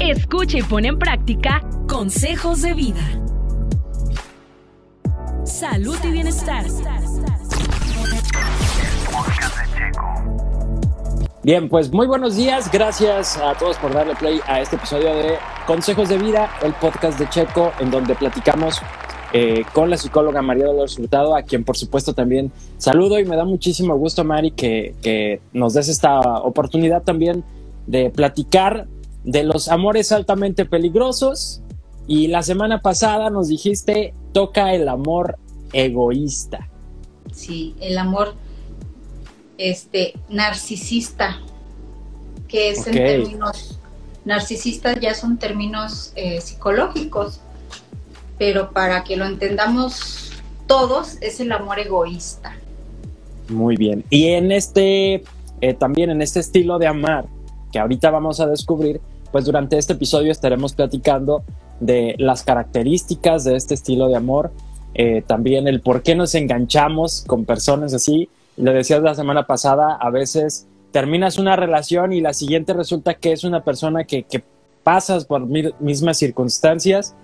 Escucha y pone en práctica consejos de vida. Salud y bienestar. Bien, pues muy buenos días. Gracias a todos por darle play a este episodio de Consejos de Vida, el podcast de Checo, en donde platicamos eh, con la psicóloga María Dolores Hurtado, a quien por supuesto también saludo y me da muchísimo gusto, Mari, que, que nos des esta oportunidad también de platicar de los amores altamente peligrosos. Y la semana pasada nos dijiste, toca el amor egoísta. Sí, el amor este, narcisista, que es en términos, narcisistas ya son términos eh, psicológicos, pero para que lo entendamos todos, es el amor egoísta. Muy bien. Y en este, eh, también en este estilo de amar, que ahorita vamos a descubrir, pues durante este episodio estaremos platicando de las características de este estilo de amor, eh, también el por qué nos enganchamos con personas así. Lo decías la semana pasada, a veces terminas una relación y la siguiente resulta que es una persona que, que pasas por mismas circunstancias,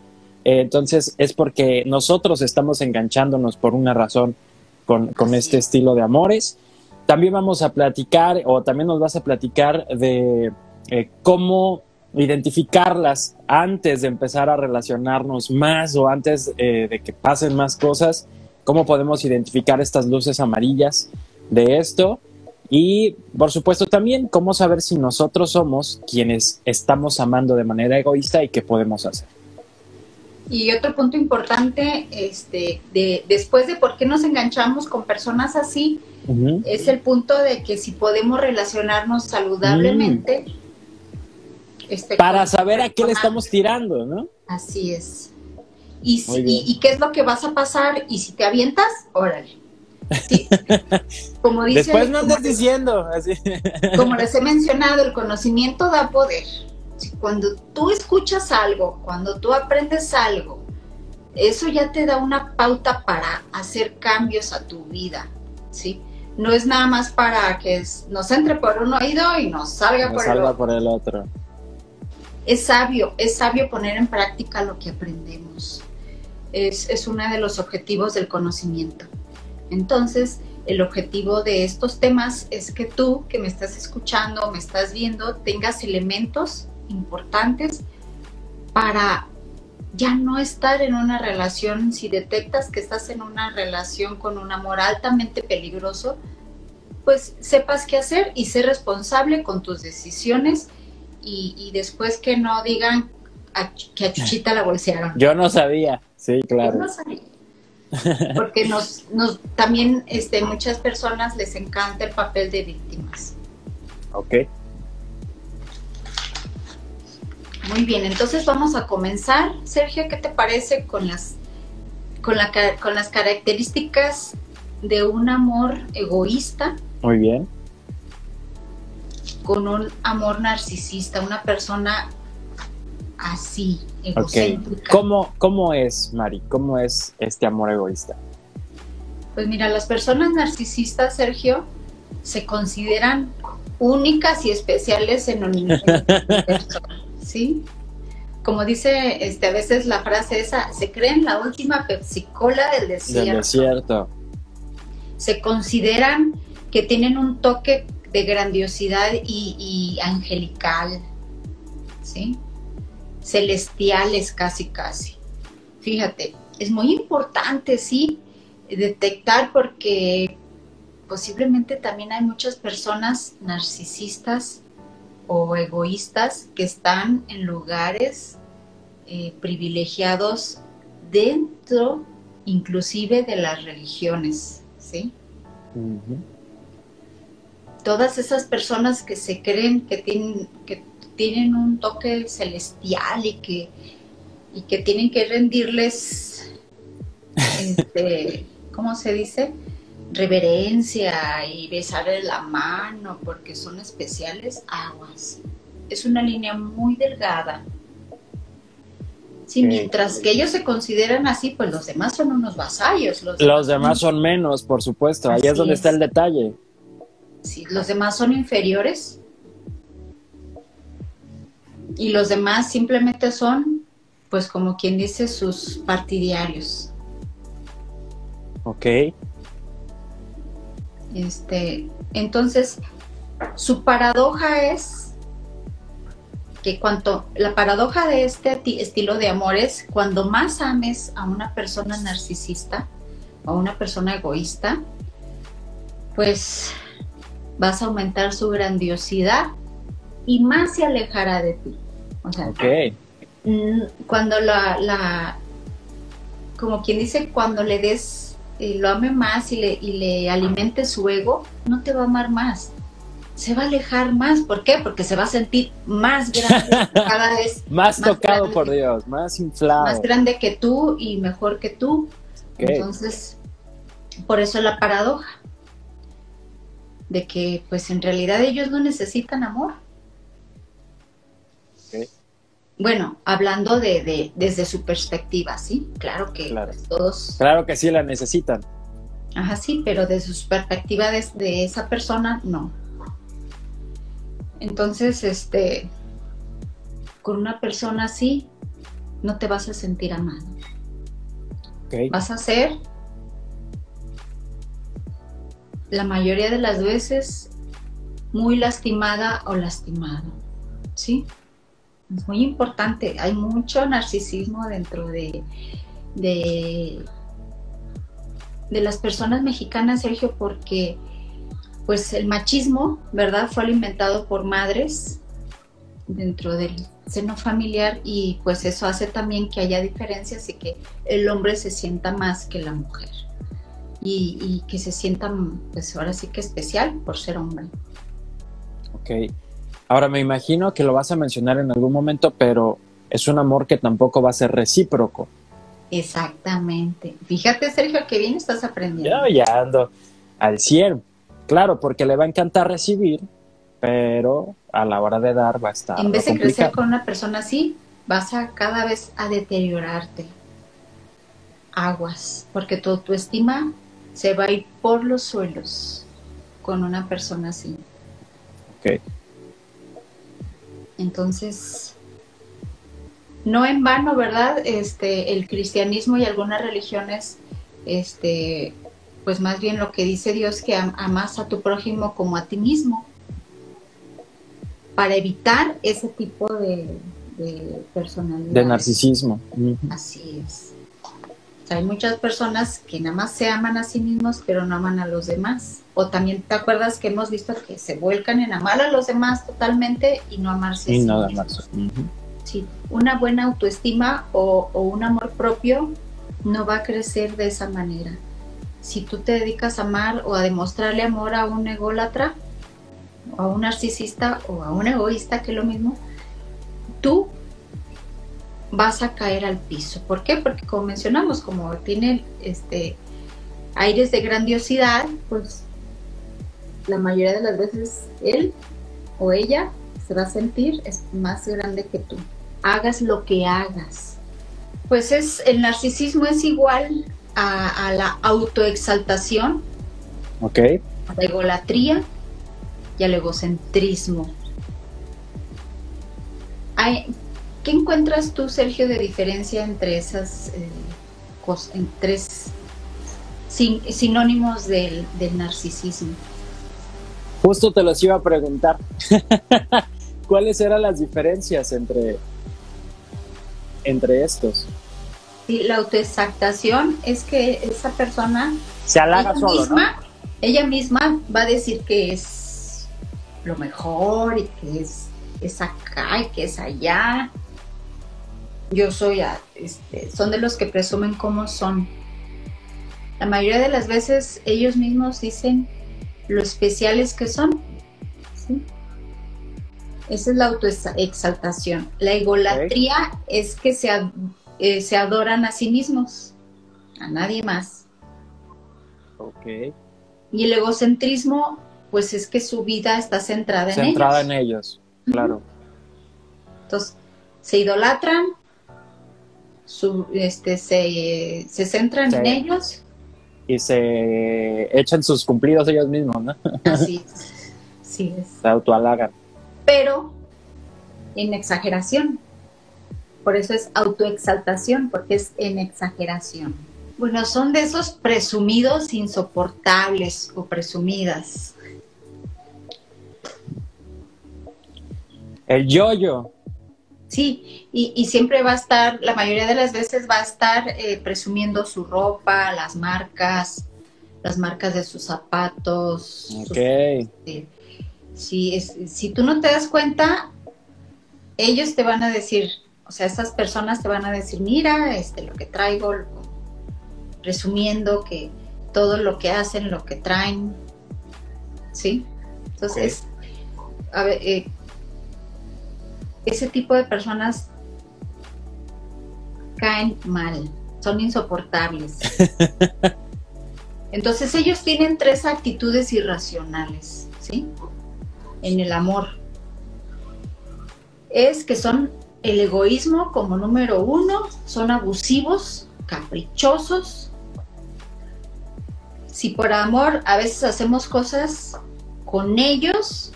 eh, entonces es porque nosotros estamos enganchándonos por una razón con, con este estilo de amores. También vamos a platicar, o también nos vas a platicar de eh, cómo identificarlas antes de empezar a relacionarnos más o antes eh, de que pasen más cosas, cómo podemos identificar estas luces amarillas de esto y por supuesto también cómo saber si nosotros somos quienes estamos amando de manera egoísta y qué podemos hacer. Y otro punto importante, este, de, después de por qué nos enganchamos con personas así, es el punto de que si podemos relacionarnos saludablemente, mm. Este, Para saber a qué le estamos tirando, ¿no? Así es. Y, y, qué es lo que vas a pasar? Y si te avientas, órale. Como dice, Después no andas diciendo. Así. Como les he mencionado, el conocimiento da poder. Cuando tú escuchas algo, cuando tú aprendes algo, eso ya te da una pauta para hacer cambios a tu vida, ¿sí? No es nada más para que nos entre por un oído y nos salga, por, el por el otro es sabio, es sabio poner en práctica lo que aprendemos. Es, es uno de los objetivos del conocimiento. Entonces, el objetivo de estos temas es que tú que me estás escuchando, me estás viendo, tengas elementos importantes para ya no estar en una relación, si detectas que estás en una relación con un amor altamente peligroso, pues sepas qué hacer y ser responsable con tus decisiones y, después que no digan que a Chuchita la bolsearon. Yo no sabía, sí, claro. Yo no sabía. Porque nos, nos, también este, muchas personas les encanta el papel de víctimas. Ok. Muy bien, entonces vamos a comenzar. Sergio, ¿qué te parece con las, con, la, con las características de un amor egoísta? Muy bien con un amor narcisista, una persona así, egocéntrica. ¿Cómo, es, Mari? ¿Cómo es este amor egoísta? Pues mira, las personas narcisistas, Sergio, se consideran únicas y especiales en un universo, ¿sí? Como dice este, a veces la frase esa, se creen la última pepsicola del desierto. Del desierto. Se consideran que tienen un toque de grandiosidad y, angelical, ¿sí? Celestiales casi, casi. Fíjate, es muy importante, sí, detectar porque posiblemente también hay muchas personas narcisistas o egoístas que están en lugares eh, privilegiados dentro inclusive de las religiones, ¿sí? Todas esas personas que se creen que tienen, que tienen un toque celestial y que, y que tienen que rendirles, este, ¿cómo se dice? Reverencia y besarle la mano porque son especiales, aguas. Es una línea muy delgada. Sí, mientras que ellos se consideran así, pues los demás son unos vasallos. Los, demás, son menos, por supuesto. Ahí es donde está el detalle si los demás son inferiores, y los demás simplemente son, pues como quien dice, sus partidarios. Ok. Este, entonces, su paradoja es que cuanto la paradoja de este estilo de amor es cuando más ames a una persona narcisista o a una persona egoísta, pues vas a aumentar su grandiosidad y más se alejará de ti. O sea, mm, cuando la, la, como quien dice, cuando le des, eh, lo ame más y le, y le alimente su ego, no te va a amar más. Se va a alejar más. ¿Por qué? Porque se va a sentir más grande cada vez. más, tocado por Dios, más inflado. Más grande que tú y mejor que tú. Entonces, por eso la paradoja de que pues en realidad ellos no necesitan amor. Bueno, hablando de, desde su perspectiva, sí, claro que pues, todos. Claro que sí la necesitan. Ajá, sí, pero desde su perspectiva de, esa persona, no. Entonces, este, con una persona así, no te vas a sentir amado. Vas a ser, la mayoría de las veces, muy lastimada o lastimado, ¿sí? Es muy importante. Hay mucho narcisismo dentro de, de, las personas mexicanas, Sergio, porque pues el machismo, ¿verdad? Fue alimentado por madres dentro del seno familiar y pues eso hace también que haya diferencias y que el hombre se sienta más que la mujer y, y que se sienta pues ahora sí que especial por ser hombre. Ok. Ahora me imagino que lo vas a mencionar en algún momento, pero es un amor que tampoco va a ser recíproco. Exactamente. Fíjate, Sergio, que bien estás aprendiendo. Yo ya ando al 100. Claro, porque le va a encantar recibir, pero a la hora de dar va a estar. En vez de crecer con una persona así, vas a cada vez a deteriorarte. Aguas, porque tu estima se va a ir por los suelos con una persona así. Ok. Entonces, no en vano, ¿verdad? Este, el cristianismo y algunas religiones, este, pues más bien lo que dice Dios que amas a tu prójimo como a ti mismo, para evitar ese tipo de, personalidad. De narcisismo. Así es. Hay muchas personas que nada más se aman a sí mismos, pero no aman a los demás. O también te acuerdas que hemos visto que se vuelcan en amar a los demás totalmente y no amarse y a sí no Sí, una buena autoestima o, un amor propio no va a crecer de esa manera. Si tú te dedicas a amar o a demostrarle amor a un ególatra, o a un narcisista o a un egoísta, que es lo mismo, tú vas a caer al piso. ¿Por qué? Porque como mencionamos, como tiene este aires de grandiosidad, pues la mayoría de las veces él o ella se va a sentir es más grande que tú. Hagas lo que hagas. Pues es el narcisismo es igual a, la autoexaltación, ok, a la egolatría y al egocentrismo. ¿Qué encuentras tú, Sergio, de diferencia entre esas eh, tres sinónimos del narcisismo? Justo te los iba a preguntar. ¿Cuáles eran las diferencias entre, entre estos? Sí, la autoexactación es que esa persona se halaga solo, misma, Ella misma va a decir que es lo mejor y que es, es acá y que es allá. Yo soy, este, son de los que presumen cómo son. La mayoría de las veces ellos mismos dicen lo especiales que son. Esa es la autoexaltación. La egolatría es que se, eh, se adoran a sí mismos, a nadie más. Y el egocentrismo, pues es que su vida está centrada en ellos. Centrada en ellos, claro. Entonces, se idolatran, su, este, se, se centran en ellos y se echan sus cumplidos ellos mismos, ¿no? Así sí Se autoalagan. Pero en exageración. Por eso es autoexaltación, porque es en exageración. Bueno, son de esos presumidos insoportables o presumidas. El yoyo. Sí, y, siempre va a estar, la mayoría de las veces va a estar eh, presumiendo su ropa, las marcas, las marcas de sus zapatos. Ok. Este, si, si tú no te das cuenta, ellos te van a decir, o sea, estas personas te van a decir, mira, este, lo que traigo, presumiendo que todo lo que hacen, lo que traen, ¿sí? Entonces, a ver, eh, ese tipo de personas caen mal, son insoportables. Entonces ellos tienen tres actitudes irracionales, ¿sí? En el amor. Es que son el egoísmo como número uno, son abusivos, caprichosos. Si por amor a veces hacemos cosas con ellos,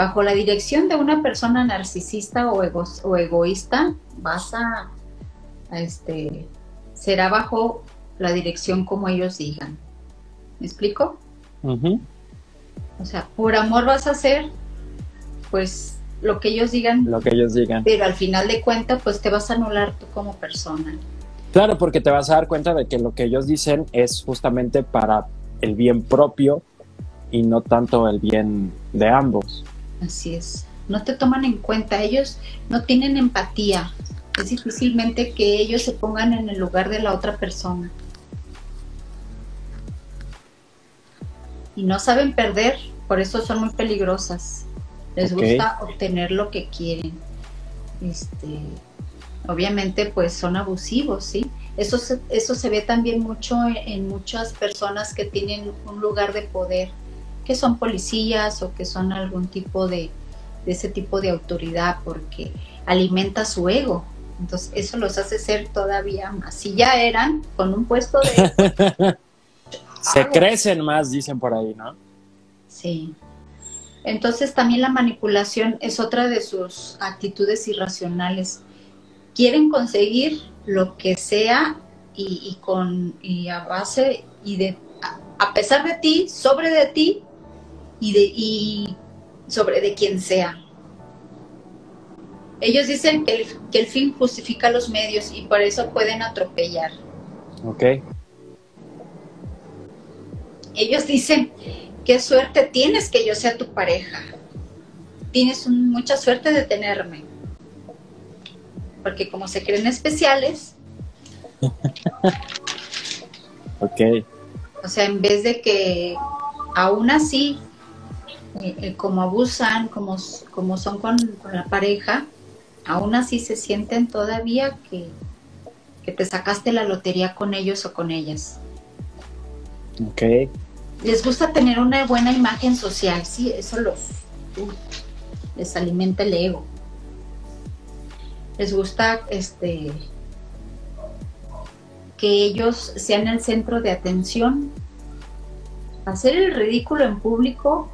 bajo la dirección de una persona narcisista o, o egoísta, vas a, este, será bajo la dirección como ellos digan. ¿Me explico? O sea, por amor vas a hacer, pues, lo que ellos digan. Lo que ellos digan. Pero al final de cuentas, pues te vas a anular tú como persona. Claro, porque te vas a dar cuenta de que lo que ellos dicen es justamente para el bien propio y no tanto el bien de ambos. Así es. No te toman en cuenta, ellos no tienen empatía. Es difícilmente que ellos se pongan en el lugar de la otra persona. Y no saben perder, por eso son muy peligrosas. Les gusta obtener lo que quieren. Este, obviamente, pues son abusivos, ¿sí? Eso se, eso se ve también mucho en muchas personas que tienen un lugar de poder que son policías o que son algún tipo de, ese tipo de autoridad porque alimenta su ego. Entonces eso los hace ser todavía más. Si ya eran con un puesto de... Se crecen más, dicen por ahí, ¿no? Sí. Entonces también la manipulación es otra de sus actitudes irracionales. Quieren conseguir lo que sea y, con y a base y de a pesar de ti, sobre de ti y, de, y sobre de quien sea. Ellos dicen que el, que el fin justifica los medios y por eso pueden atropellar. Ok. Ellos dicen, qué suerte tienes que yo sea tu pareja. Tienes mucha suerte de tenerme. Porque como se creen especiales. ok. O sea, en vez de que aún así eh, eh, como abusan, como, como son con, la pareja, aún así se sienten todavía que, que, te sacaste la lotería con ellos o con ellas. Ok. Les gusta tener una buena imagen social, sí, eso los, les alimenta el ego. Les gusta este que ellos sean el centro de atención. Hacer el ridículo en público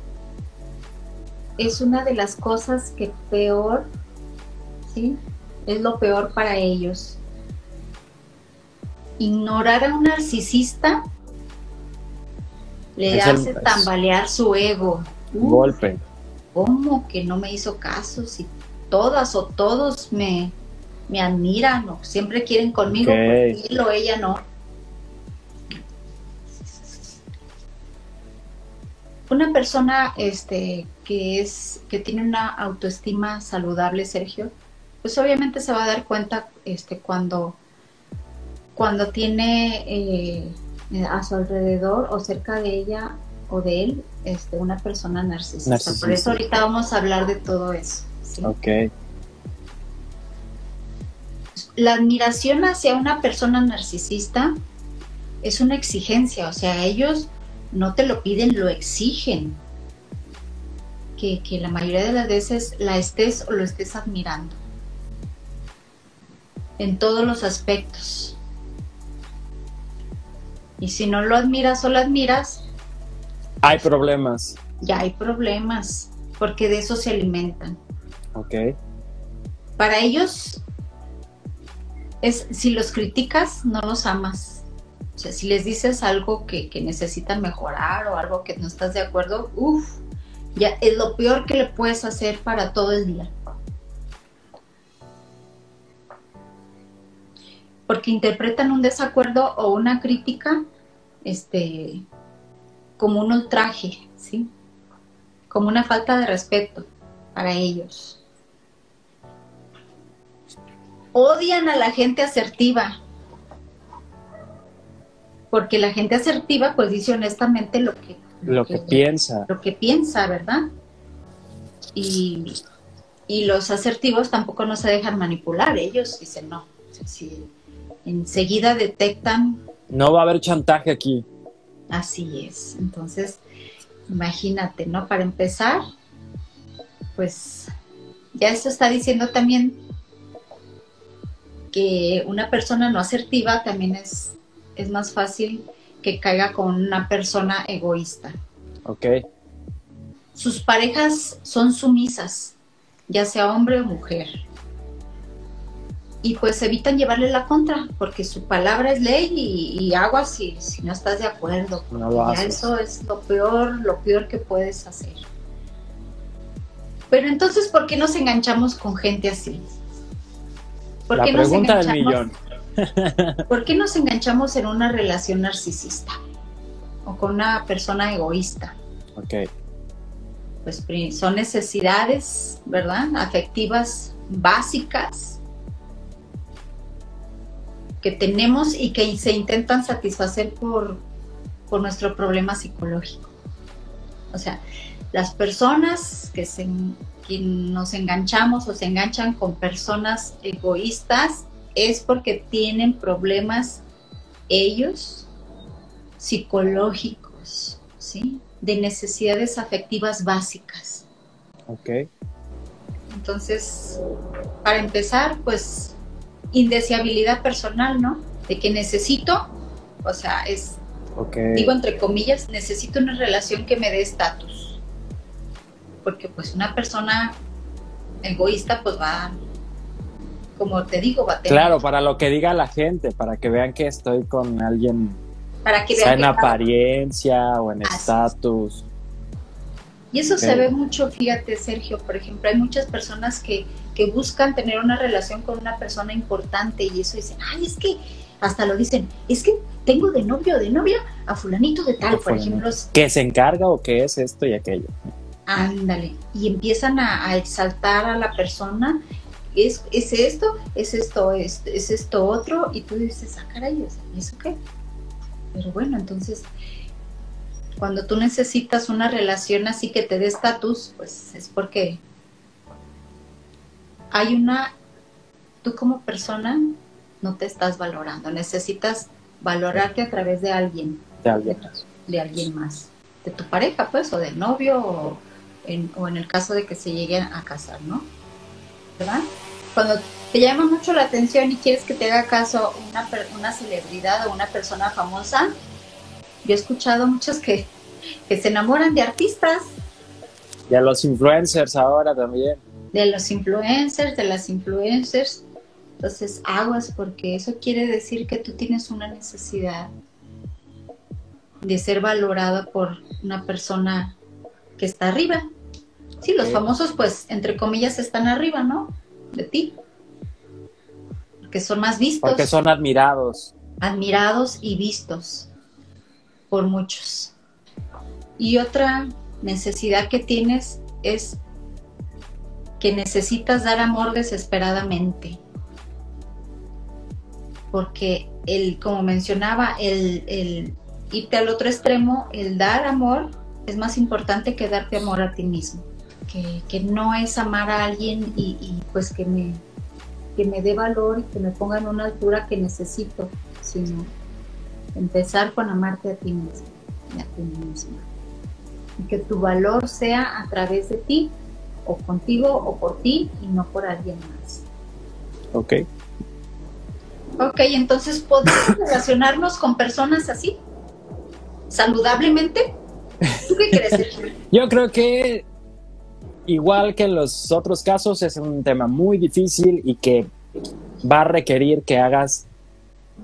es una de las cosas que peor, ¿sí? Es lo peor para ellos. Ignorar a un narcisista le hace tambalear su ego. golpe. ¿Cómo que no me hizo caso? Si todas o todos me, me admiran o siempre quieren conmigo, okay. él o ella no. Una persona este, que, es, que tiene una autoestima saludable, Sergio, pues obviamente se va a dar cuenta este, cuando, cuando tiene eh, a su alrededor o cerca de ella o de él este, una persona narcisista. Por eso ahorita vamos a hablar de todo eso. Ok. La admiración hacia una persona narcisista es una exigencia, o sea, ellos no te lo piden, lo exigen. Que, la mayoría de las veces la estés o lo estés admirando. En todos los aspectos. Y si no lo admiras o lo admiras, hay problemas. Ya hay problemas, porque de eso se alimentan. Ok. para ellos es si los criticas, no los amas. O sea, si les dices algo que, que necesitan mejorar o algo que no estás de acuerdo, uff, ya es lo peor que le puedes hacer para todo el día. Porque interpretan un desacuerdo o una crítica este, como un ultraje, ¿sí? Como una falta de respeto para ellos. Odian a la gente asertiva, porque la gente asertiva pues dice honestamente lo que lo, que, piensa. lo que piensa verdad y, los asertivos tampoco no se dejan manipular ellos dicen no si enseguida detectan no va a haber chantaje aquí así es. Entonces imagínate no para empezar pues ya eso está diciendo también que una persona no asertiva también es es más fácil que caiga con una persona egoísta. Ok. Sus parejas son sumisas, ya sea hombre o mujer. Y pues evitan llevarle la contra, porque su palabra es ley y, agua si, si, no estás de acuerdo. No ya eso es lo peor, lo peor que puedes hacer. Pero entonces, ¿por qué nos enganchamos con gente así? ¿Por la pregunta del millón. ¿Por qué nos enganchamos en una relación narcisista o con una persona egoísta? Ok. Pues son necesidades, ¿verdad? Afectivas básicas que tenemos y que se intentan satisfacer por, por nuestro problema psicológico. O sea, las personas que, se, que nos enganchamos o se enganchan con personas egoístas es porque tienen problemas ellos psicológicos, ¿sí? De necesidades afectivas básicas. Ok. Entonces, para empezar, pues, indeseabilidad personal, ¿no? De que necesito, o sea, es, digo entre comillas, necesito una relación que me dé estatus. Porque pues una persona egoísta pues va como te digo, Claro, para lo que diga la gente, para que vean que estoy con alguien, para que sea en apariencia o en estatus. Y eso se ve mucho, fíjate Sergio, por ejemplo, hay muchas personas que, que buscan tener una relación con una persona importante y eso dicen, ay, es que, hasta lo dicen, es que tengo de novio o de novia a fulanito de tal, por ejemplo. Que se encarga o que es esto y aquello. Ándale, y empiezan a, a exaltar a la persona es, esto, es esto, es, es, esto otro, y tú dices, ah, caray, ¿y eso qué? Pero bueno, entonces, cuando tú necesitas una relación así que te dé estatus, pues es porque hay una, tú como persona no te estás valorando, necesitas valorarte a través de alguien. De alguien más. De, alguien más. De tu pareja, pues, o del novio, o en, o en el caso de que se lleguen a casar, ¿no? ¿Verdad? Cuando te llama mucho la atención y quieres que te haga caso una, una celebridad o una persona famosa, yo he escuchado muchos que, que se enamoran de artistas. A los influencers ahora también. De los influencers, de las influencers. Entonces, aguas, porque eso quiere decir que tú tienes una necesidad de ser valorada por una persona que está arriba. Sí, los famosos, pues, entre comillas, están arriba, ¿no? De ti. Porque son más vistos. Porque son admirados. Admirados y vistos por muchos. Y otra necesidad que tienes es que necesitas dar amor desesperadamente. Porque el, como mencionaba, el, el irte al otro extremo, el dar amor es más importante que darte amor a ti mismo que, no es amar a alguien y, pues que me, que me dé valor y que me ponga en una altura que necesito, sino empezar con amarte a ti mismo y a ti misma. Y que tu valor sea a través de ti, o contigo, o por ti, y no por alguien más. Ok. Ok, entonces, ¿podemos relacionarnos con personas así? ¿Saludablemente? ¿Tú qué crees? Yo creo que igual que en los otros casos, es un tema muy difícil y que va a requerir que hagas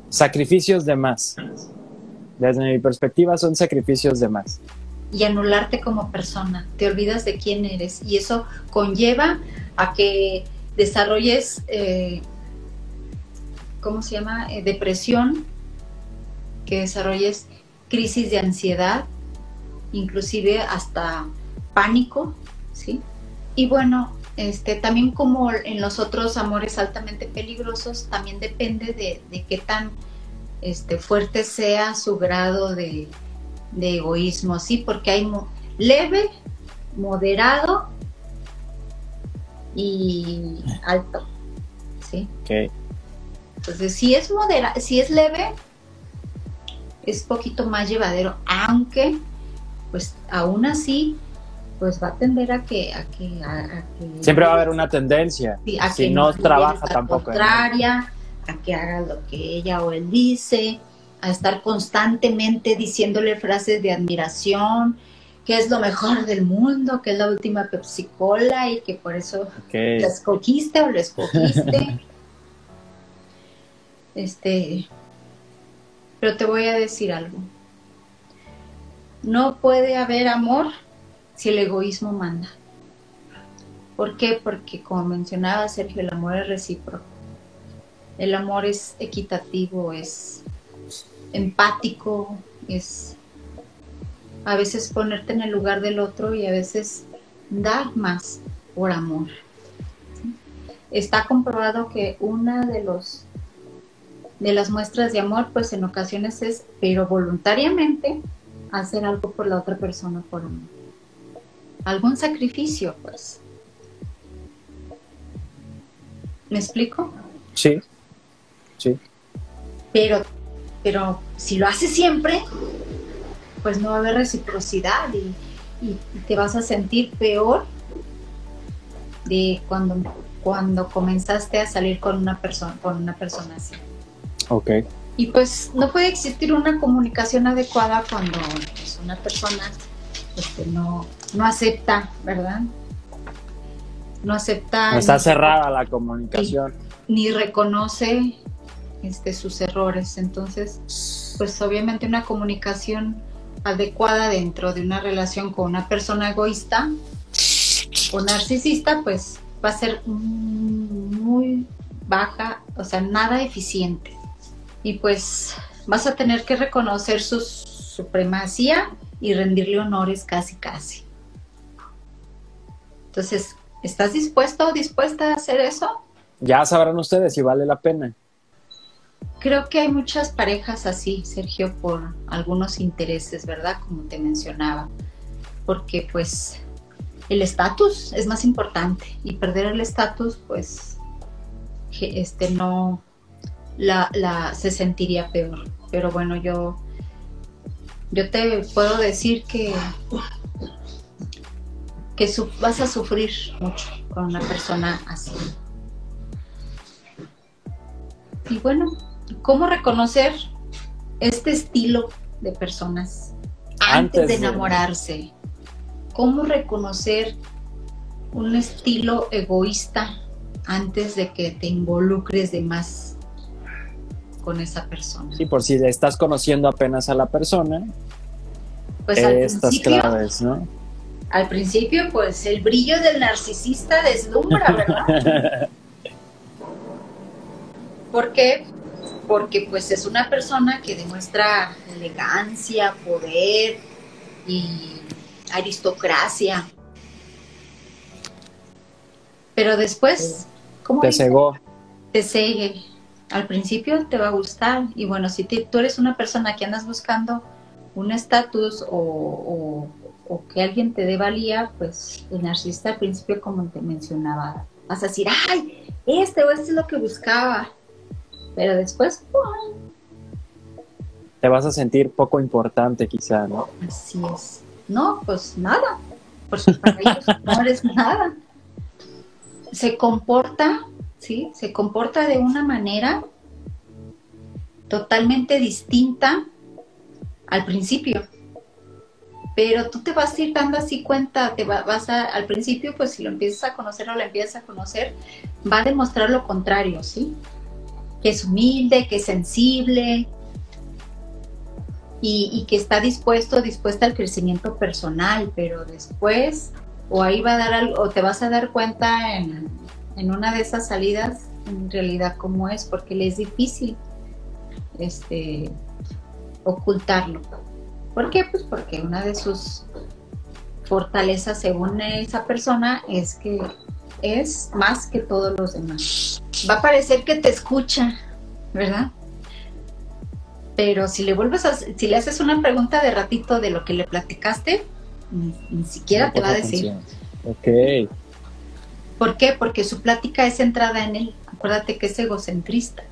sacrificios de más. Desde mi perspectiva son sacrificios de más. Y anularte como persona, te olvidas de quién eres y eso conlleva a que desarrolles, eh, ¿cómo se llama? Eh, depresión, que desarrolles crisis de ansiedad, inclusive hasta pánico, ¿sí? Y bueno, este, también como en los otros amores altamente peligrosos, también depende de, qué tan este, fuerte sea su grado de, egoísmo, ¿sí? Porque hay leve, moderado y alto, ¿sí? Entonces, si es modera si es leve, es poquito más llevadero, aunque, pues, aún así, pues va a tender a que... A que, Siempre va a haber una tendencia. si no trabaja tampoco. Contraria, a que haga lo que ella o él dice, a estar constantemente diciéndole frases de admiración, que es lo mejor del mundo, que es la última Pepsi Cola y que por eso la escogiste o lo escogiste. este, pero te voy a decir algo. No puede haber amor si el egoísmo manda. ¿Por qué? Porque como mencionaba Sergio, el amor es recíproco. El amor es equitativo, es empático, es a veces ponerte en el lugar del otro y a veces dar más por amor. Está comprobado que una de los de las muestras de amor, pues en ocasiones es, pero voluntariamente, hacer algo por la otra persona por amor algún sacrificio, pues. ¿Me explico? Sí, sí. Pero, pero si lo haces siempre, pues no va a haber reciprocidad y, te vas a sentir peor de cuando, cuando comenzaste a salir con una persona, con una persona así. Ok. Y pues no puede existir una comunicación adecuada cuando pues, una persona este, no, no acepta, ¿verdad? No acepta. No está cerrada la comunicación. Ni, reconoce este, sus errores. Entonces, pues obviamente una comunicación adecuada dentro de una relación con una persona egoísta o narcisista, pues va a ser muy baja, o sea, nada eficiente. Y pues vas a tener que reconocer su supremacía y rendirle honores casi casi. Entonces, ¿estás dispuesto o dispuesta a hacer eso? Ya sabrán ustedes si vale la pena. Creo que hay muchas parejas así, Sergio, por algunos intereses, ¿verdad? Como te mencionaba. Porque pues el estatus es más importante y perder el estatus pues este no la, la se sentiría peor. Pero bueno, yo yo te puedo decir que, que vas a sufrir mucho con una persona así. Y bueno, ¿cómo reconocer este estilo de personas antes, de enamorarse? ¿Cómo reconocer un estilo egoísta antes de que te involucres de más con esa persona. Sí, por si estás conociendo apenas a la persona, pues estas claves, ¿no? Al principio, pues el brillo del narcisista deslumbra, ¿verdad? ¿Por qué? Porque pues es una persona que demuestra elegancia, poder y aristocracia. Pero después, ¿cómo te cegó. Te cegue al principio te va a gustar y bueno, si tú eres una persona que andas buscando un estatus o, que alguien te dé valía, pues el narcisista al principio, como te mencionaba, vas a decir, ay, este o este es lo que buscaba, pero después, te vas a sentir poco importante quizá, ¿no? Así es. No, pues nada, porque para ellos no eres nada. Se comporta ¿sí? Se comporta de una manera totalmente distinta al principio. Pero tú te vas a ir dando así cuenta, te vas a, al principio, pues si lo empiezas a conocer o la empiezas a conocer, va a demostrar lo contrario, ¿sí? Que es humilde, que es sensible y, que está dispuesto, dispuesta al crecimiento personal, pero después, o ahí va a dar algo, o te vas a dar cuenta en, en una de esas salidas, en realidad cómo es, porque le es difícil este, ocultarlo. ¿Por qué? Pues porque una de sus fortalezas, según esa persona, es que es más que todos los demás. Va a parecer que te escucha, ¿verdad? Pero si le vuelves a, si le haces una pregunta de ratito de lo que le platicaste, ni, siquiera te va a decir. Ok. ¿Por qué? Porque su plática es centrada en él. Acuérdate que es egocentrista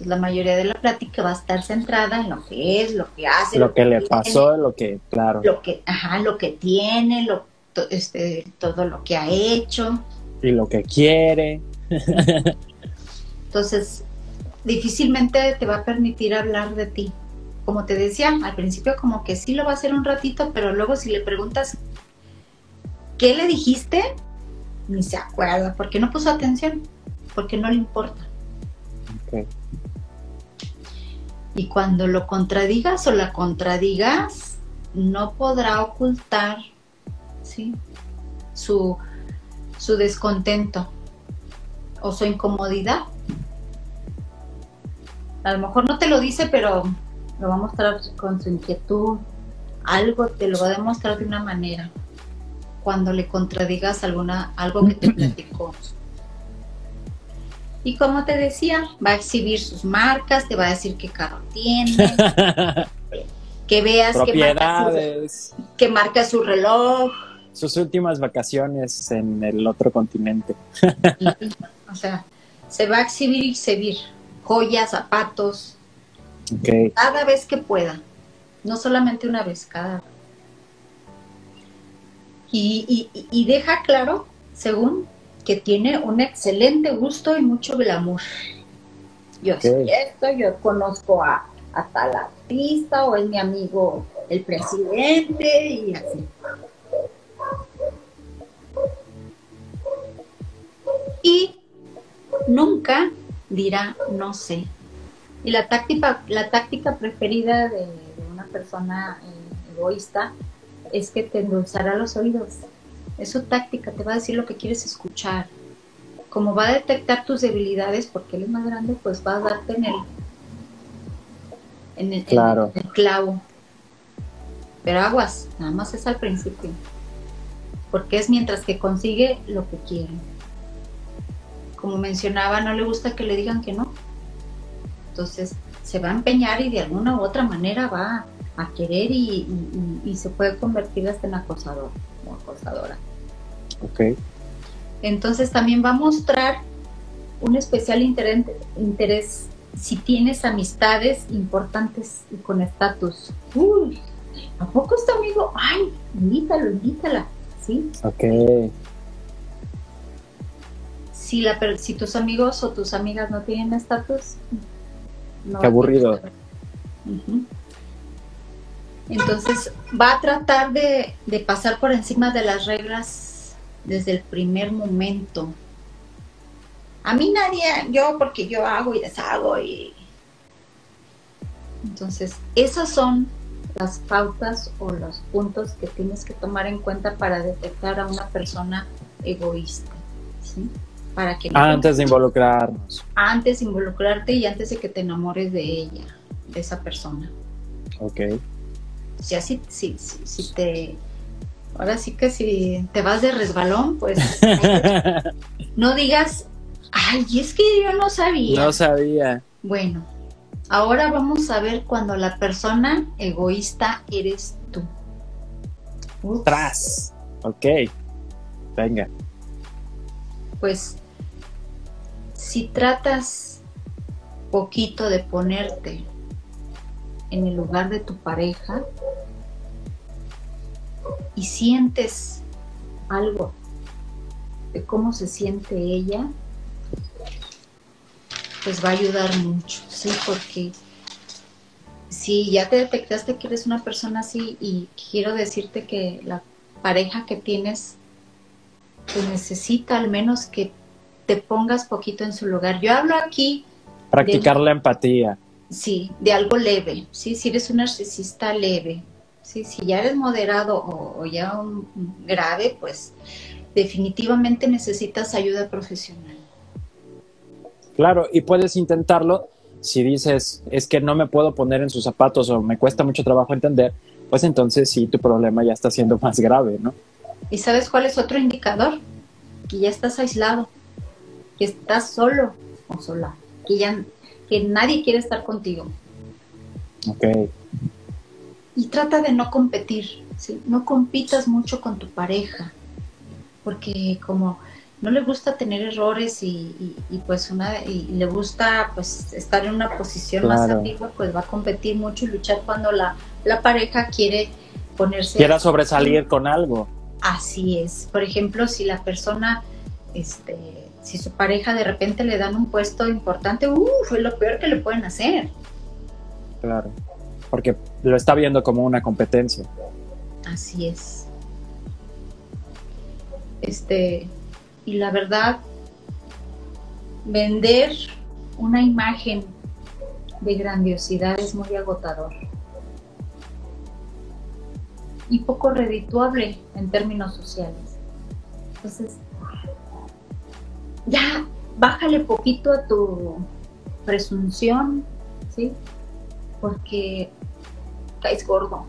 la mayoría de la plática va a estar centrada en lo que es, lo que hace, lo, que, le pasó, lo que, claro, lo que, ajá, lo que tiene, lo, este, todo lo que ha hecho y lo que quiere. Entonces, difícilmente te va a permitir hablar de ti. Como te decía, al principio como que sí lo va a hacer un ratito, pero luego si le preguntas qué le dijiste, ni se acuerda, porque no puso atención, porque no le importa. Okay. Y cuando lo contradigas o la contradigas, no podrá ocultar ¿sí? su, su descontento o su incomodidad. A lo mejor no te lo dice, pero lo va a mostrar con su inquietud. Algo te lo va a demostrar de una manera. Cuando le contradigas alguna, algo que te platicó. Y como te decía, va a exhibir sus marcas, te va a decir qué carro tiene, que veas que marca, su, que marca su reloj. Sus últimas vacaciones en el otro continente. o sea, se va a exhibir y exhibir joyas, zapatos, cada vez que pueda, no solamente una vez, cada y, y, y deja claro, según que tiene un excelente gusto y mucho glamour. Yo soy esto, yo conozco a, tal artista o es mi amigo el presidente y así. Y nunca dirá no sé. Y la táctica, la táctica preferida de, una persona eh, egoísta es que te endulzará los oídos es su táctica, te va a decir lo que quieres escuchar. Como va a detectar tus debilidades, porque él es más grande, pues va a darte en el, en el, claro. el clavo. Pero aguas, nada más es al principio. Porque es mientras que consigue lo que quiere. Como mencionaba, no le gusta que le digan que no. Entonces se va a empeñar y de alguna u otra manera va a querer y, y se puede convertir hasta en acosador o acosadora. Ok. Entonces también va a mostrar un especial interés, si tienes amistades importantes y con estatus. Uy, ¿a poco está amigo? Ay, invítalo, invítala, ¿sí? Ok. Si, la, si tus amigos o tus amigas no tienen estatus, no Qué aburrido. Entonces va a tratar de, pasar por encima de las reglas desde el primer momento. A mí nadie, yo porque yo hago y deshago y... Entonces, esas son las pautas o los puntos que tienes que tomar en cuenta para detectar a una persona egoísta. ¿sí? Para que antes de involucrarnos. Antes de involucrarte y antes de que te enamores de ella, de esa persona. Ok si así, si, si, te, ahora sí que si te vas de resbalón, pues no digas, ay, es que yo no sabía. No sabía. Bueno, ahora vamos a ver cuando la persona egoísta eres tú. Tras. Ok. Venga. Pues si tratas poquito de ponerte en el lugar de tu pareja y sientes algo de cómo se siente ella, pues va a ayudar mucho, ¿sí? Porque si ya te detectaste que eres una persona así y quiero decirte que la pareja que tienes pues necesita al menos que te pongas poquito en su lugar. Yo hablo aquí practicar la empatía. Sí, de algo leve, sí, si eres un narcisista leve, sí, si ya eres moderado o, o ya un grave, pues definitivamente necesitas ayuda profesional. Claro, y puedes intentarlo si dices, es que no me puedo poner en sus zapatos o me cuesta mucho trabajo entender, pues entonces sí, tu problema ya está siendo más grave, ¿no? ¿Y sabes cuál es otro indicador? Que ya estás aislado, que estás solo o sola, que ya que nadie quiere estar contigo. Ok. Y trata de no competir, ¿sí? No compitas mucho con tu pareja, porque como no le gusta tener errores y, pues una y le gusta pues estar en una posición más activa, pues va a competir mucho y luchar cuando la, la pareja quiere ponerse quiera sobresalir con algo. Así es. Por ejemplo, si la persona este si su pareja de repente le dan un puesto importante, uh, fue lo peor que le pueden hacer. Claro. Porque lo está viendo como una competencia. Así es. Este, y la verdad, vender una imagen de grandiosidad es muy agotador y poco redituable en términos sociales. Entonces, ya bájale poquito a tu presunción, ¿sí? Porque caes gordo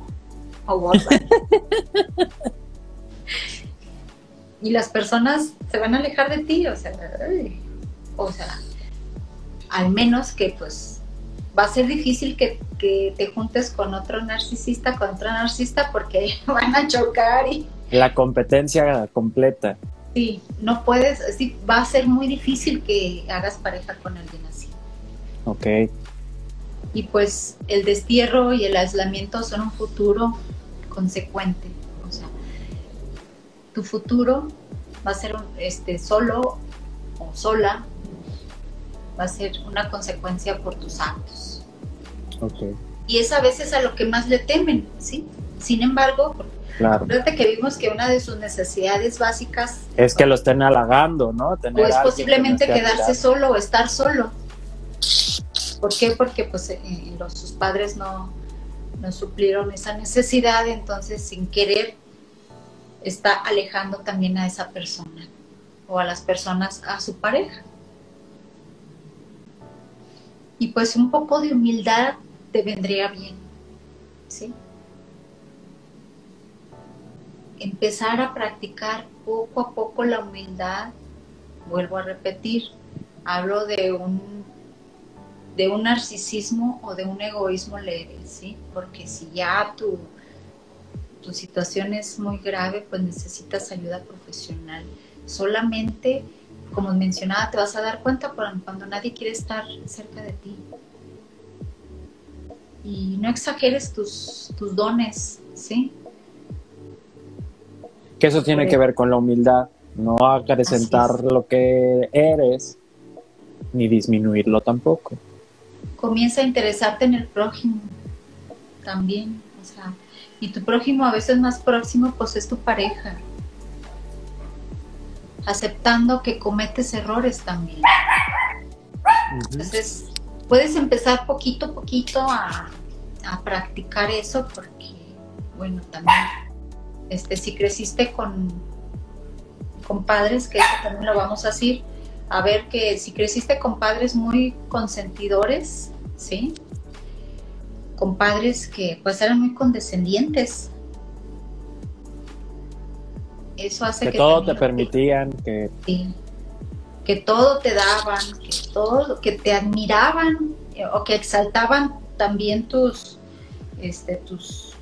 o gorda. y las personas se van a alejar de ti, o sea, o sea, al menos que pues va a ser difícil que, te juntes con otro narcisista, con otro narcisista, porque van a chocar y... La competencia completa. Sí, no puedes, sí, va a ser muy difícil que hagas pareja con alguien así. Ok. Y pues el destierro y el aislamiento son un futuro consecuente tu futuro va a ser este, solo o sola, va a ser una consecuencia por tus actos. Y es a veces a lo que más le temen, ¿sí? Sin embargo, claro. fíjate que vimos que una de sus necesidades básicas es que lo estén halagando, ¿no? Tener o es posiblemente quedarse solo o estar solo. ¿Por qué? Porque pues eh, los, sus padres no, no suplieron esa necesidad, entonces sin querer está alejando también a esa persona o a las personas, a su pareja. Y pues un poco de humildad te vendría bien, ¿sí? Empezar a practicar poco a poco la humildad, vuelvo a repetir, hablo de un de un narcisismo o de un egoísmo leve, ¿sí? Porque si ya tu tu situación es muy grave, pues necesitas ayuda profesional. Solamente, como mencionaba, te vas a dar cuenta cuando nadie quiere estar cerca de ti. Y no exageres tus, tus dones, ¿sí? Que eso tiene que ver con la humildad, no acrecentar lo que eres, ni disminuirlo tampoco. Comienza a interesarte en el prójimo también, o sea, y tu prójimo a veces más próximo pues es tu pareja. Aceptando que cometes errores también. Entonces, puedes empezar poquito a poquito a, practicar eso porque, bueno, también, este, si creciste con, con padres, que eso también lo vamos a decir, a ver que si creciste con padres muy consentidores, ¿sí? con padres que pues eran muy condescendientes. Eso hace que, todo te permitían, que... que todo te daban, que todo, que te admiraban eh, o que exaltaban también tus, este, tus,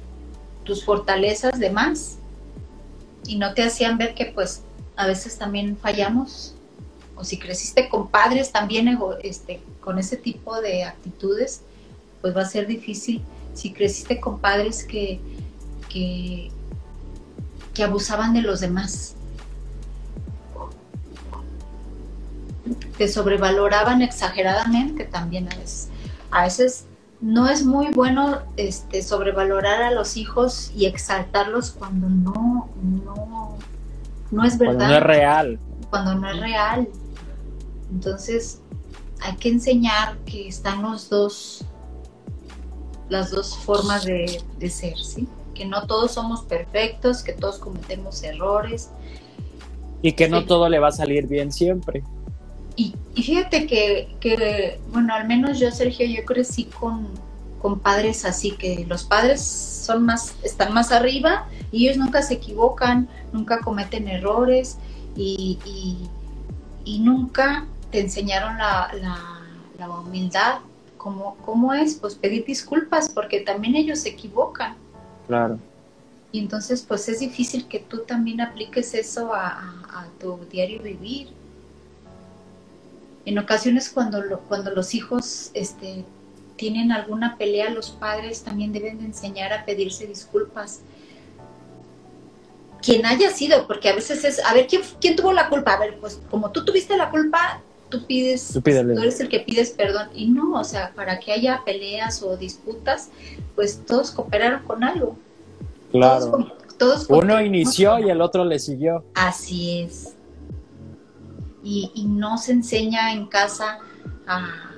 tus fortalezas de más y no te hacían ver que pues a veces también fallamos o si creciste con padres también este, con ese tipo de actitudes, pues va a ser difícil si creciste con padres que, que, abusaban de los demás. Te sobrevaloraban exageradamente también a veces. A veces no es muy bueno este, sobrevalorar a los hijos y exaltarlos cuando no, no, no es verdad. Cuando no es real. Cuando no es real. Entonces, hay que enseñar que están los dos, las dos formas de, ser, ¿sí? Que no todos somos perfectos, que todos cometemos errores. Y que no todo le va a salir bien siempre. Y, fíjate que, bueno, al menos yo, Sergio, yo crecí con, con padres así, que los padres son más, están más arriba y ellos nunca se equivocan, nunca cometen errores y, y, nunca te enseñaron la, la, humildad. ¿Cómo, ¿Cómo es? Pues pedir disculpas porque también ellos se equivocan. Claro. Y entonces pues es difícil que tú también apliques eso a, a tu diario vivir en ocasiones cuando, cuando los hijos este, tienen alguna pelea, los padres también deben de enseñar a pedirse disculpas. Quien haya sido, porque a veces es, a ver, ¿quién, quién tuvo la culpa? A ver, pues como tú tuviste la culpa, tú pides, tú, eres el que pides perdón. Y no, o sea, para que haya peleas o disputas, pues todos cooperaron con algo. Claro. Todos, Uno inició y el otro le siguió. Así es y, no se enseña en casa a,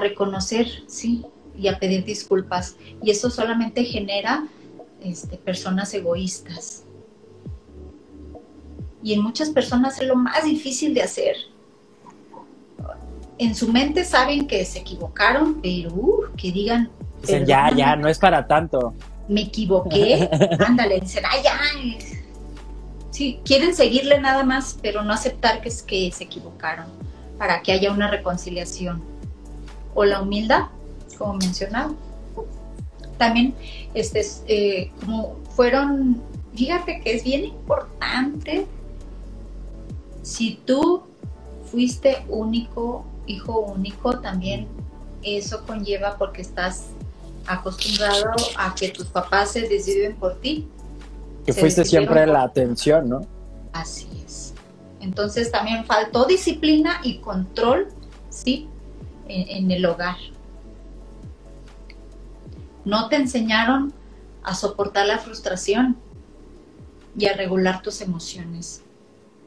reconocer, ¿sí? Y a pedir disculpas. Y eso solamente genera este, personas egoístas. Y en muchas personas es lo más difícil de hacer. En su mente saben que se equivocaron, pero uh, que digan... ya, ya, no es para tanto. Me equivoqué. Ándale, dicen, ay, ya, Sí, quieren seguirle nada más, pero no aceptar que, es, que se equivocaron para que haya una reconciliación. O la humildad, como mencionaba. También, este, eh, como fueron, fíjate que es bien importante, si tú fuiste único, hijo único, también eso conlleva porque estás acostumbrado a que tus papás se desviven por ti que fuiste siempre la atención, ¿no? Así es. Entonces también faltó disciplina y control, ¿sí? En, el hogar. No te enseñaron a soportar la frustración y a regular tus emociones.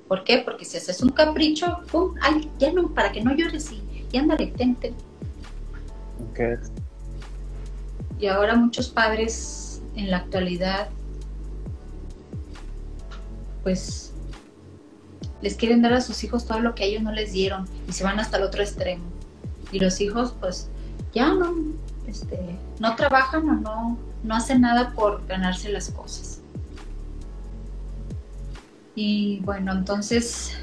¿Por qué? Porque si haces un capricho, ¡pum! ¡Ay, ya no! Para que no llores y, y ándale, tente. Okay. Y ahora muchos padres en la actualidad pues les quieren dar a sus hijos todo lo que a ellos no les dieron y se van hasta el otro extremo. Y los hijos pues ya no, este, no trabajan o no, no hacen nada por ganarse las cosas. Y bueno, entonces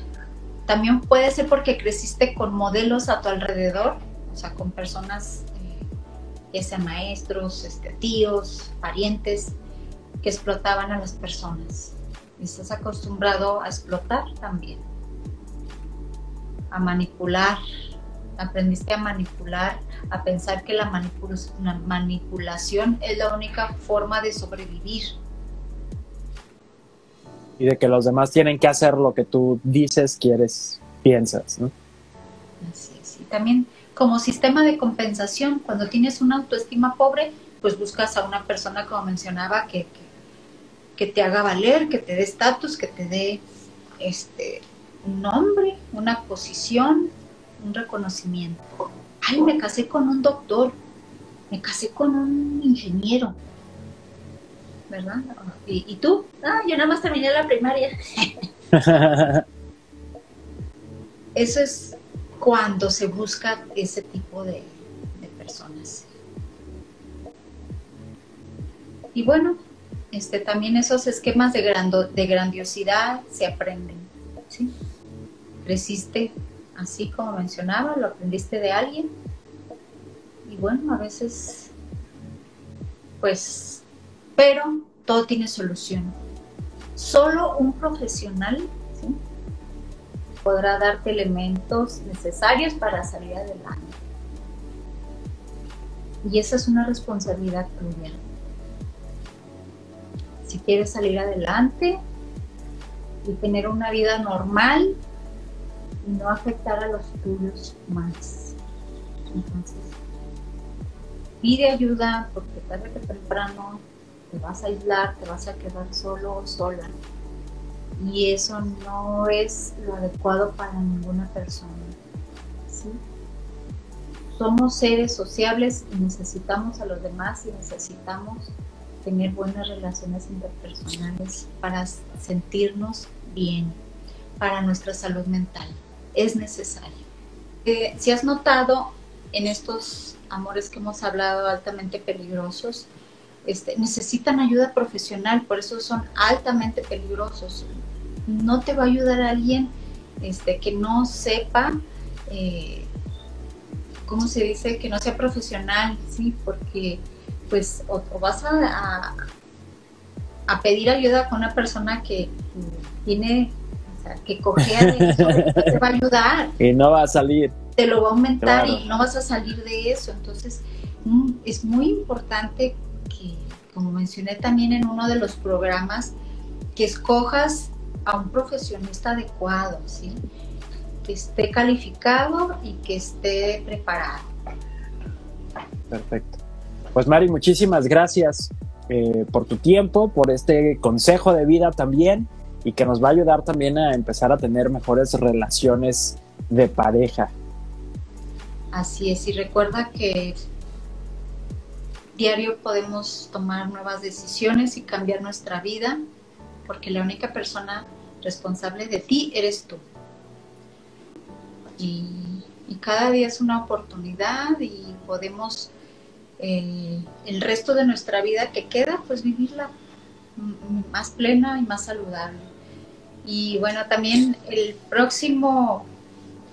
también puede ser porque creciste con modelos a tu alrededor, o sea, con personas, eh, ya sean maestros, este, tíos, parientes, que explotaban a las personas estás acostumbrado a explotar también, a manipular, aprendiste a manipular, a pensar que la, manipulación es la única forma de sobrevivir. Y de que los demás tienen que hacer lo que tú dices, quieres, piensas, ¿no? Así es. Y también como sistema de compensación, cuando tienes una autoestima pobre, pues buscas a una persona, como mencionaba, que que te haga valer, que te dé estatus, que te dé este, un nombre, una posición, un reconocimiento. Ay, me casé con un doctor, me casé con un ingeniero, ¿verdad? ¿Y, tú? Ah, yo nada más terminé la primaria. Eso es cuando se busca ese tipo de, de personas. Y bueno, este, también esos esquemas de, grandiosidad se aprenden. ¿sí? Creciste así como mencionaba, lo aprendiste de alguien. Y bueno, a veces, pues, pero todo tiene solución. Solo un profesional podrá darte elementos necesarios para salir adelante. Y esa es una responsabilidad tuya si quieres salir adelante y tener una vida normal y no afectar a los tuyos más. Entonces, pide ayuda porque tarde que temprano te vas a aislar, te vas a quedar solo o sola. Y eso no es lo adecuado para ninguna persona. Somos seres sociables y necesitamos a los demás y necesitamos tener buenas relaciones interpersonales para sentirnos bien, para nuestra salud mental. Es necesario. Eh, si has notado en estos amores que hemos hablado altamente peligrosos, este, necesitan ayuda profesional, por eso son altamente peligrosos. No te va a ayudar alguien este, que no sepa, eh, ¿cómo se dice? Que no sea profesional, ¿sí? Porque pues o, vas a, a, pedir ayuda con una persona que tiene, o sea, que cojea de eso, te va a ayudar. Y no va a salir. Te lo va a aumentar y no vas a salir de eso. Entonces, mm, es muy importante que, como mencioné también en uno de los programas, que escojas a un profesionista adecuado, ¿sí? que esté calificado y que esté preparado. Perfecto. Pues Mari, muchísimas gracias eh, por tu tiempo, por este consejo de vida también y que nos va a ayudar también a empezar a tener mejores relaciones de pareja. Así es, y recuerda que diario podemos tomar nuevas decisiones y cambiar nuestra vida, porque la única persona responsable de ti eres tú. Y, y cada día es una oportunidad y podemos eh, el resto de nuestra vida que queda, pues vivirla más plena y más saludable. Y bueno, también el próximo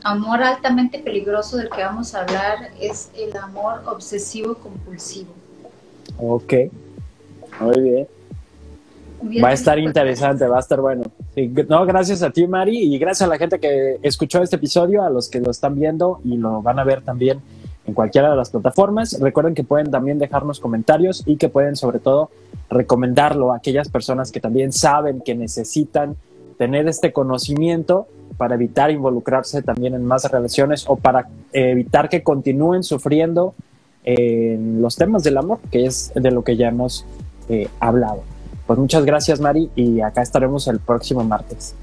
amor altamente peligroso del que vamos a hablar es el amor obsesivo compulsivo. Ok, muy bien. va a estar interesante, va a estar bueno. no, gracias a ti, Mari, y gracias a la gente que escuchó este episodio, a los que lo están viendo y lo van a ver también en cualquiera de las plataformas. Recuerden que pueden también dejarnos comentarios y que pueden sobre todo recomendarlo a aquellas personas que también saben que necesitan tener este conocimiento para evitar involucrarse también en más relaciones o para evitar que continúen sufriendo en los temas del amor, que es de lo que ya hemos eh, hablado. Pues muchas gracias Mari y acá estaremos el próximo martes.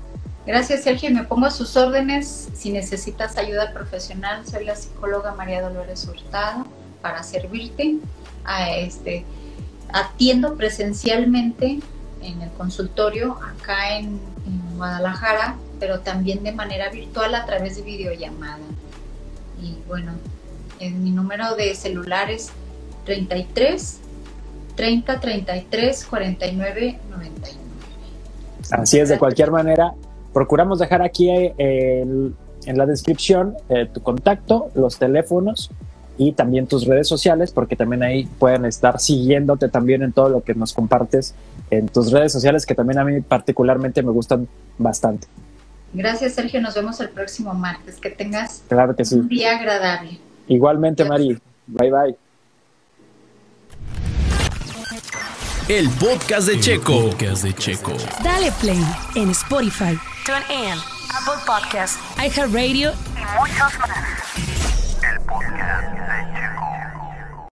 Gracias, Sergio. Me pongo a sus órdenes. Si necesitas ayuda profesional, soy la psicóloga María Dolores Hurtado para servirte. Este, atiendo presencialmente en el consultorio acá en, Guadalajara, pero también de manera virtual a través de videollamada. Y bueno, en mi número de celular es 33 30 33 49 99. Así es, de cualquier manera, procuramos dejar aquí eh, en la descripción eh, tu contacto, los teléfonos y también tus redes sociales, porque también ahí pueden estar siguiéndote también en todo lo que nos compartes en tus redes sociales, que también a mí particularmente me gustan bastante. Gracias, Sergio. Nos vemos el próximo martes. Que tengas claro que sí. un día agradable. Igualmente, Mari. Bye, bye. El podcast de El Checo. Podcast de Checo. Dale play en Spotify, TuneIn, Apple Podcasts, iHeartRadio y muchos más. El podcast.